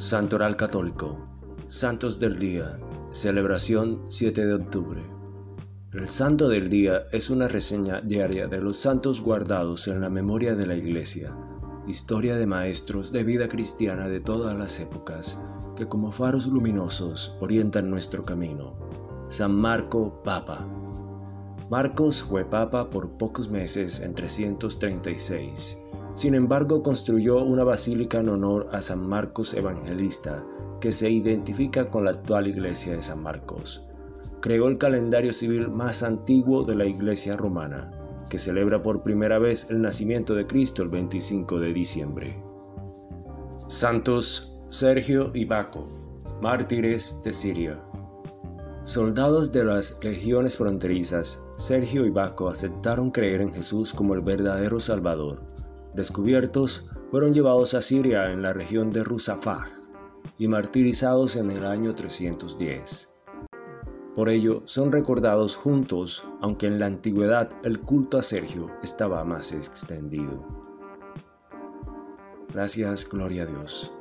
Santoral Católico. Santos del Día. Celebración 7 de octubre. El Santo del Día es una reseña diaria de los santos guardados en la memoria de la Iglesia. Historia de maestros de vida cristiana de todas las épocas, que como faros luminosos orientan nuestro camino. San Marco, Papa. Marcos fue papa por pocos meses en 336 sin embargo, construyó una basílica en honor a San Marcos Evangelista, que se identifica con la actual iglesia de San Marcos. Creó el calendario civil más antiguo de la iglesia romana, que celebra por primera vez el nacimiento de Cristo el 25 de diciembre. Santos Sergio y Baco, mártires de Siria. Soldados de las legiones fronterizas, Sergio y Baco aceptaron creer en Jesús como el verdadero Salvador descubiertos, fueron llevados a Siria en la región de Rusafah y martirizados en el año 310. Por ello son recordados juntos, aunque en la antigüedad el culto a Sergio estaba más extendido. Gracias, gloria a Dios.